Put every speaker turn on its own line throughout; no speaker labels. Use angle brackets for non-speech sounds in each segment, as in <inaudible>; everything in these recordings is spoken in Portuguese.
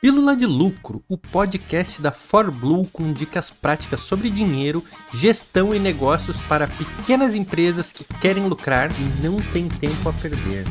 Pílula de Lucro, o podcast da ForBlue com dicas práticas sobre dinheiro, gestão e negócios para pequenas empresas que querem lucrar e não têm tempo a perder.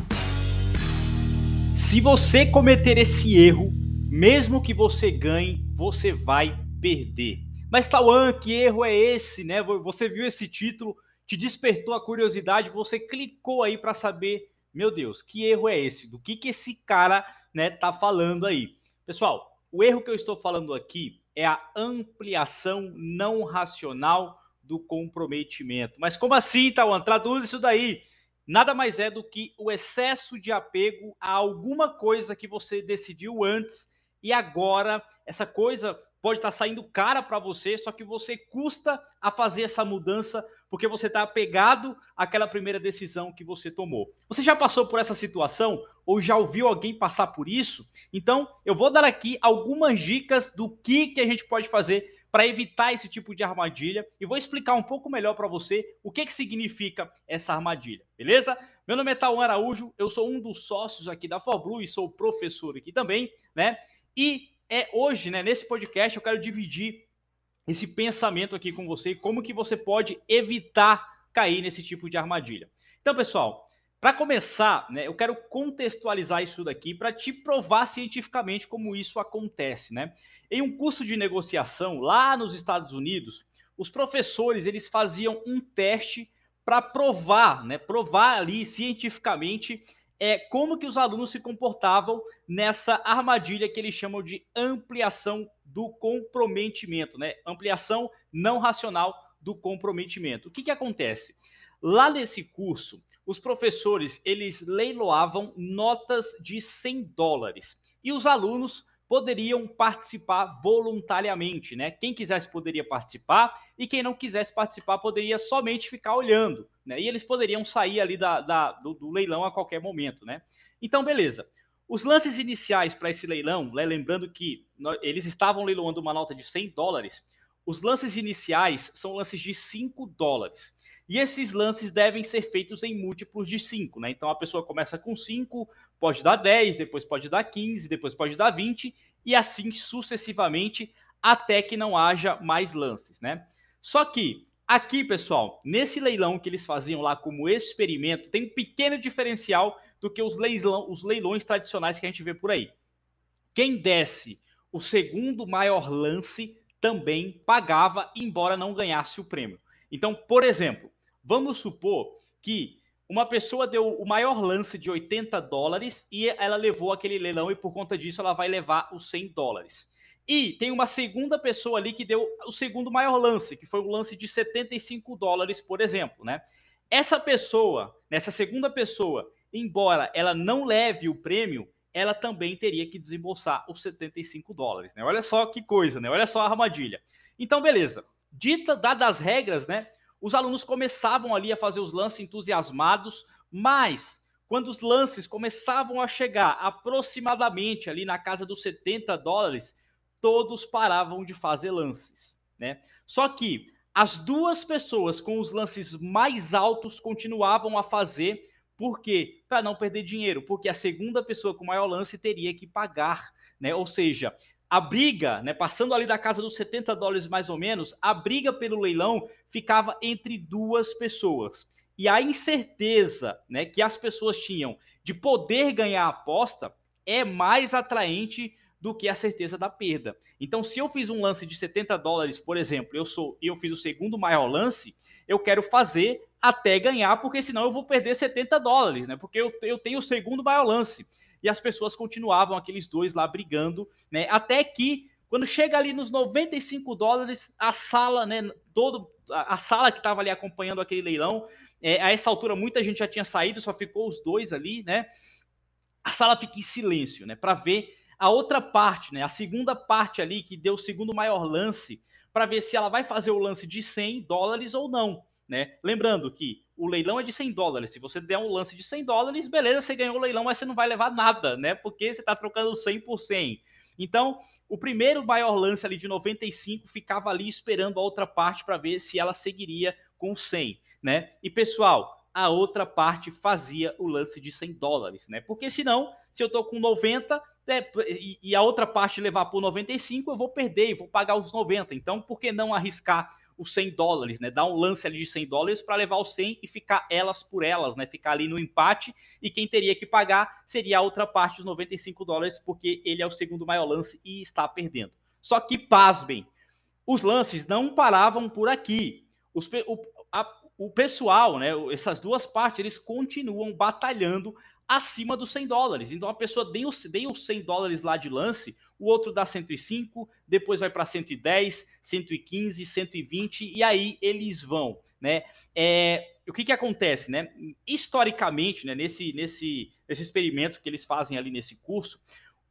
Se você cometer esse erro, mesmo que você ganhe, você vai perder. Mas Tawan, que erro é esse, né? Você viu esse título, te despertou a curiosidade, você clicou aí para saber, meu Deus, que erro é esse? Do que que esse cara, né, tá falando aí? Pessoal, o erro que eu estou falando aqui é a ampliação não racional do comprometimento. Mas como assim, Tawan? Traduz isso daí. Nada mais é do que o excesso de apego a alguma coisa que você decidiu antes e agora essa coisa pode estar saindo cara para você, só que você custa a fazer essa mudança porque você está apegado àquela primeira decisão que você tomou. Você já passou por essa situação ou já ouviu alguém passar por isso? Então, eu vou dar aqui algumas dicas do que, que a gente pode fazer para evitar esse tipo de armadilha e vou explicar um pouco melhor para você o que, que significa essa armadilha, beleza? Meu nome é Tauan Araújo, eu sou um dos sócios aqui da ForBlue e sou professor aqui também, né? E é hoje, né, nesse podcast, eu quero dividir esse pensamento aqui com você, como que você pode evitar cair nesse tipo de armadilha. Então, pessoal, para começar, né, eu quero contextualizar isso daqui para te provar cientificamente como isso acontece, né? Em um curso de negociação lá nos Estados Unidos, os professores eles faziam um teste para provar, né, provar ali cientificamente é como que os alunos se comportavam nessa armadilha que eles chamam de ampliação do comprometimento, né? Ampliação não racional do comprometimento. O que que acontece? Lá nesse curso, os professores eles leiloavam notas de 100 dólares e os alunos poderiam participar voluntariamente, né? Quem quisesse poderia participar e quem não quisesse participar poderia somente ficar olhando, né? E eles poderiam sair ali da, da do, do, leilão a qualquer momento, né? Então, beleza. Os lances iniciais para esse leilão, né, lembrando que eles estavam leiloando uma nota de 100 dólares, os lances iniciais são lances de 5 dólares. E esses lances devem ser feitos em múltiplos de 5, né? Então a pessoa começa com 5, pode dar 10, depois pode dar 15, depois pode dar 20 e assim sucessivamente até que não haja mais lances, né? Só que aqui, pessoal, nesse leilão que eles faziam lá como experimento, tem um pequeno diferencial do que os, os leilões tradicionais que a gente vê por aí. Quem desse o segundo maior lance também pagava, embora não ganhasse o prêmio. Então, por exemplo, Vamos supor que uma pessoa deu o maior lance de 80 dólares e ela levou aquele leilão e por conta disso ela vai levar os 100 dólares. E tem uma segunda pessoa ali que deu o segundo maior lance, que foi o lance de 75 dólares, por exemplo, né? Essa pessoa, nessa segunda pessoa, embora ela não leve o prêmio, ela também teria que desembolsar os 75 dólares, né? Olha só que coisa, né? Olha só a armadilha. Então, beleza. Dita, dadas as regras, né? Os alunos começavam ali a fazer os lances entusiasmados, mas quando os lances começavam a chegar aproximadamente ali na casa dos 70 dólares, todos paravam de fazer lances, né? Só que as duas pessoas com os lances mais altos continuavam a fazer, por quê? Para não perder dinheiro, porque a segunda pessoa com maior lance teria que pagar, né? Ou seja, a briga, né, passando ali da casa dos 70 dólares mais ou menos, a briga pelo leilão ficava entre duas pessoas. E a incerteza né, que as pessoas tinham de poder ganhar a aposta é mais atraente do que a certeza da perda. Então, se eu fiz um lance de 70 dólares, por exemplo, eu sou eu fiz o segundo maior lance, eu quero fazer até ganhar, porque senão eu vou perder 70 dólares, né? Porque eu, eu tenho o segundo maior lance e as pessoas continuavam, aqueles dois lá brigando, né? Até que, quando chega ali nos 95 dólares, a sala, né? Todo, a, sala que estava ali acompanhando aquele leilão, é, a essa altura muita gente já tinha saído, só ficou os dois ali, né? A sala fica em silêncio, né? Para ver a outra parte, né? A segunda parte ali que deu o segundo maior lance, para ver se ela vai fazer o lance de 100 dólares ou não. Né? Lembrando que o leilão é de 100 dólares. Se você der um lance de 100 dólares, beleza, você ganhou o leilão, mas você não vai levar nada, né? Porque você está trocando 100 por 100. Então, o primeiro maior lance ali de 95 ficava ali esperando a outra parte para ver se ela seguiria com 100, né? E pessoal, a outra parte fazia o lance de 100 dólares, né? Porque senão, se eu tô com 90, né, e a outra parte levar por 95, eu vou perder, vou pagar os 90. Então, por que não arriscar os 100 dólares, né? Dar um lance ali de 100 dólares para levar os 100 e ficar elas por elas, né? Ficar ali no empate e quem teria que pagar seria a outra parte, os 95 dólares, porque ele é o segundo maior lance e está perdendo. Só que, pasmem, os lances não paravam por aqui. Os, o, a, o pessoal, né? Essas duas partes, eles continuam batalhando acima dos 100 dólares. Então a pessoa tem os 100 dólares lá de lance, o outro dá 105, depois vai para 110, 115, 120 e aí eles vão, né? É, o que que acontece, né? Historicamente, né, nesse, nesse, nesse experimento que eles fazem ali nesse curso,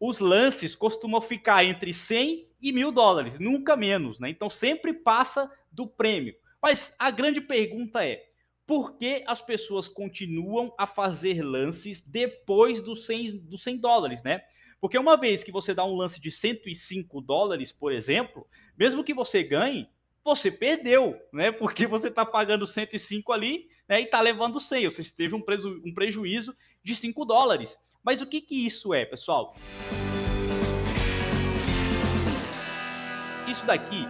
os lances costumam ficar entre 100 e mil dólares, nunca menos, né? Então sempre passa do prêmio. Mas a grande pergunta é, por que as pessoas continuam a fazer lances depois dos 100, dos 100 dólares, né? Porque uma vez que você dá um lance de 105 dólares, por exemplo, mesmo que você ganhe, você perdeu, né? <laughs> Porque você está pagando 105 ali né, e está levando 100. Você teve um, preju um prejuízo de 5 dólares. Mas o que, que isso é, pessoal? Isso daqui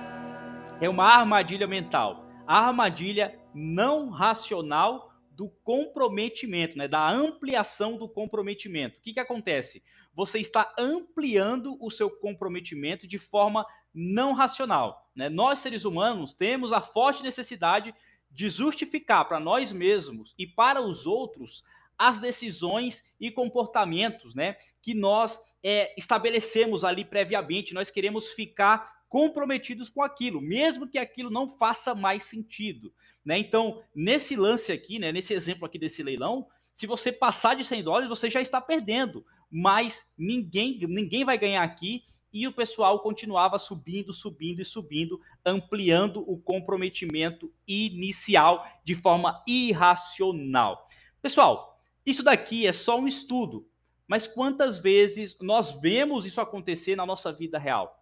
é uma armadilha mental a armadilha não racional do comprometimento, né, da ampliação do comprometimento. O que, que acontece? Você está ampliando o seu comprometimento de forma não racional. Né? Nós, seres humanos, temos a forte necessidade de justificar para nós mesmos e para os outros as decisões e comportamentos né, que nós é, estabelecemos ali previamente. Nós queremos ficar comprometidos com aquilo, mesmo que aquilo não faça mais sentido. Né? Então, nesse lance aqui, né, nesse exemplo aqui desse leilão, se você passar de 100 dólares, você já está perdendo, mas ninguém, ninguém vai ganhar aqui e o pessoal continuava subindo, subindo e subindo, ampliando o comprometimento inicial de forma irracional. Pessoal, isso daqui é só um estudo, mas quantas vezes nós vemos isso acontecer na nossa vida real?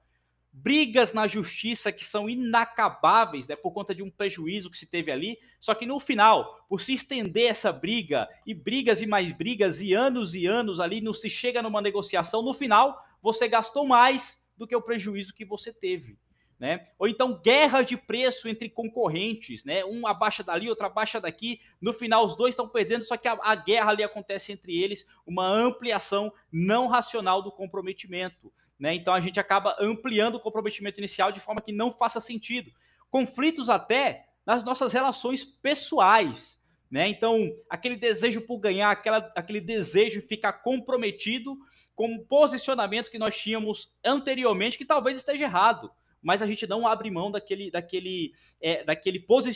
Brigas na justiça que são inacabáveis, né, por conta de um prejuízo que se teve ali. Só que no final, por se estender essa briga e brigas e mais brigas e anos e anos ali, não se chega numa negociação, no final você gastou mais do que o prejuízo que você teve. Né? Ou então guerra de preço entre concorrentes, né? Um abaixa dali, outro abaixa daqui. No final, os dois estão perdendo, só que a, a guerra ali acontece entre eles, uma ampliação não racional do comprometimento. Né? Então a gente acaba ampliando o comprometimento inicial de forma que não faça sentido. Conflitos até nas nossas relações pessoais. Né? Então, aquele desejo por ganhar, aquela, aquele desejo de ficar comprometido com um posicionamento que nós tínhamos anteriormente, que talvez esteja errado, mas a gente não abre mão daquele, daquele, é, daquele posi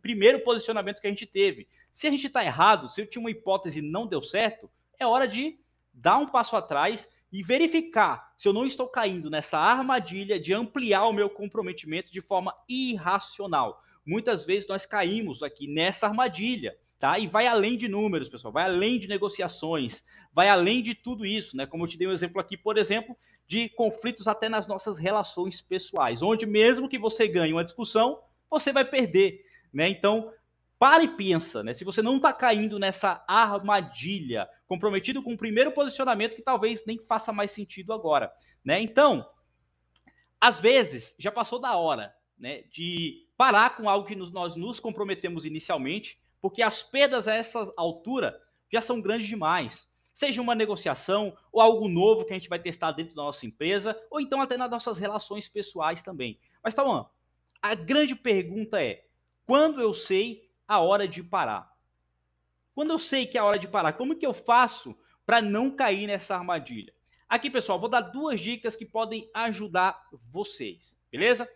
primeiro posicionamento que a gente teve. Se a gente está errado, se eu tinha uma hipótese e não deu certo, é hora de dar um passo atrás e verificar se eu não estou caindo nessa armadilha de ampliar o meu comprometimento de forma irracional. Muitas vezes nós caímos aqui nessa armadilha, tá? E vai além de números, pessoal, vai além de negociações, vai além de tudo isso, né? Como eu te dei um exemplo aqui, por exemplo, de conflitos até nas nossas relações pessoais, onde mesmo que você ganhe uma discussão, você vai perder, né? Então, para e pensa, né? Se você não está caindo nessa armadilha, comprometido com o primeiro posicionamento que talvez nem faça mais sentido agora, né? Então, às vezes já passou da hora, né, de parar com algo que nós nos comprometemos inicialmente, porque as perdas a essa altura já são grandes demais. Seja uma negociação ou algo novo que a gente vai testar dentro da nossa empresa, ou então até nas nossas relações pessoais também. Mas, Tauan, a grande pergunta é: quando eu sei a hora de parar. Quando eu sei que é a hora de parar, como que eu faço para não cair nessa armadilha? Aqui, pessoal, vou dar duas dicas que podem ajudar vocês, beleza?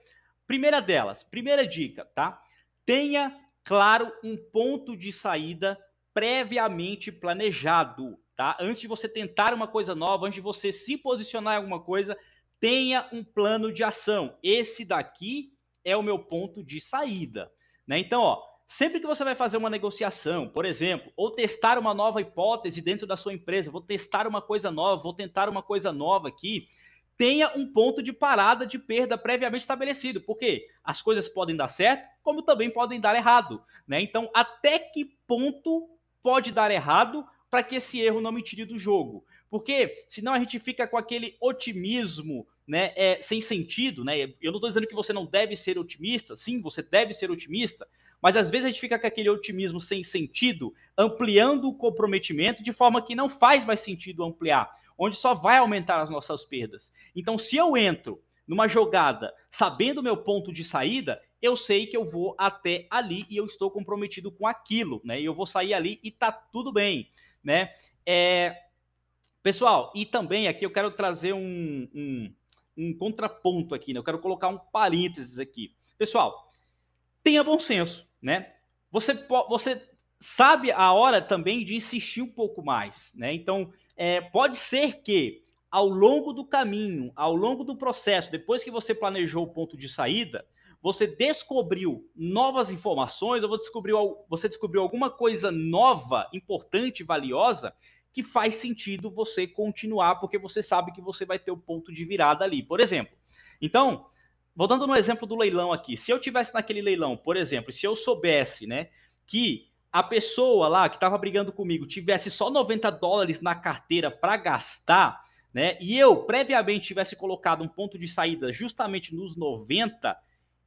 Primeira delas, primeira dica, tá? Tenha claro um ponto de saída previamente planejado, tá? Antes de você tentar uma coisa nova, antes de você se posicionar em alguma coisa, tenha um plano de ação. Esse daqui é o meu ponto de saída, né? Então, ó, Sempre que você vai fazer uma negociação, por exemplo, ou testar uma nova hipótese dentro da sua empresa, vou testar uma coisa nova, vou tentar uma coisa nova aqui, tenha um ponto de parada de perda previamente estabelecido, porque as coisas podem dar certo, como também podem dar errado, né? Então, até que ponto pode dar errado para que esse erro não me tire do jogo? Porque senão a gente fica com aquele otimismo né, é, sem sentido, né? Eu não estou dizendo que você não deve ser otimista, sim, você deve ser otimista, mas às vezes a gente fica com aquele otimismo sem sentido, ampliando o comprometimento de forma que não faz mais sentido ampliar, onde só vai aumentar as nossas perdas. Então, se eu entro numa jogada sabendo o meu ponto de saída, eu sei que eu vou até ali e eu estou comprometido com aquilo, né? E eu vou sair ali e tá tudo bem, né? É... Pessoal, e também aqui eu quero trazer um, um, um contraponto aqui, né? Eu quero colocar um parênteses aqui. Pessoal, tenha bom senso, né? Você, você sabe a hora também de insistir um pouco mais, né? Então, é, pode ser que ao longo do caminho, ao longo do processo, depois que você planejou o ponto de saída, você descobriu novas informações, ou você descobriu, você descobriu alguma coisa nova, importante, valiosa, que faz sentido você continuar, porque você sabe que você vai ter o ponto de virada ali. Por exemplo, então, voltando no exemplo do leilão aqui, se eu tivesse naquele leilão, por exemplo, se eu soubesse, né, que a pessoa lá que estava brigando comigo tivesse só 90 dólares na carteira para gastar, né, e eu previamente tivesse colocado um ponto de saída justamente nos 90,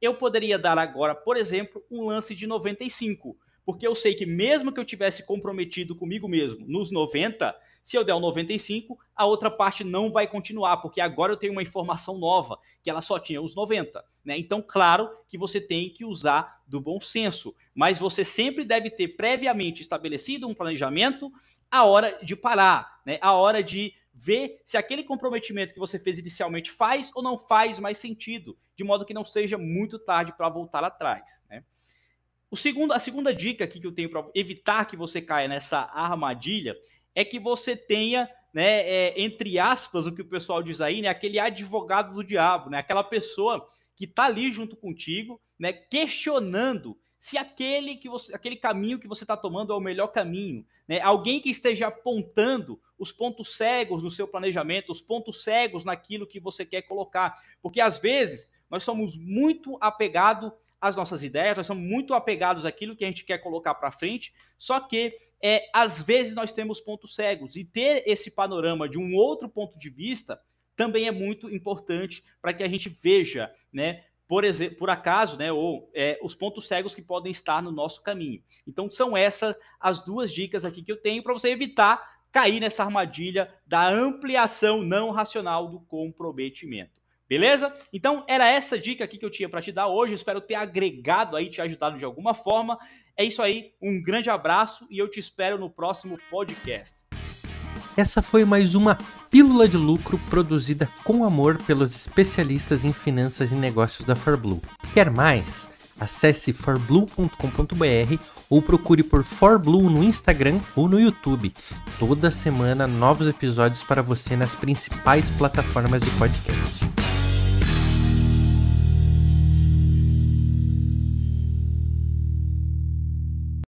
eu poderia dar agora, por exemplo, um lance de 95 porque eu sei que mesmo que eu tivesse comprometido comigo mesmo nos 90, se eu der o 95, a outra parte não vai continuar, porque agora eu tenho uma informação nova, que ela só tinha os 90. Né? Então, claro que você tem que usar do bom senso, mas você sempre deve ter previamente estabelecido um planejamento a hora de parar, né? a hora de ver se aquele comprometimento que você fez inicialmente faz ou não faz mais sentido, de modo que não seja muito tarde para voltar atrás. Né? O segundo, a segunda dica aqui que eu tenho para evitar que você caia nessa armadilha é que você tenha, né, é, entre aspas, o que o pessoal diz aí, né, aquele advogado do diabo, né, aquela pessoa que está ali junto contigo, né, questionando se aquele que você, aquele caminho que você está tomando é o melhor caminho, né? Alguém que esteja apontando os pontos cegos no seu planejamento, os pontos cegos naquilo que você quer colocar, porque às vezes nós somos muito apegados as nossas ideias, nós somos muito apegados àquilo que a gente quer colocar para frente, só que é, às vezes nós temos pontos cegos e ter esse panorama de um outro ponto de vista também é muito importante para que a gente veja, né, por, exemplo, por acaso, né, ou é, os pontos cegos que podem estar no nosso caminho. Então são essas as duas dicas aqui que eu tenho para você evitar cair nessa armadilha da ampliação não racional do comprometimento. Beleza? Então era essa dica aqui que eu tinha para te dar hoje. Espero ter agregado aí, te ajudado de alguma forma. É isso aí, um grande abraço e eu te espero no próximo podcast.
Essa foi mais uma pílula de lucro produzida com amor pelos especialistas em finanças e negócios da ForBlue. Quer mais? Acesse forblue.com.br ou procure por ForBlue no Instagram ou no YouTube. Toda semana novos episódios para você nas principais plataformas de podcast.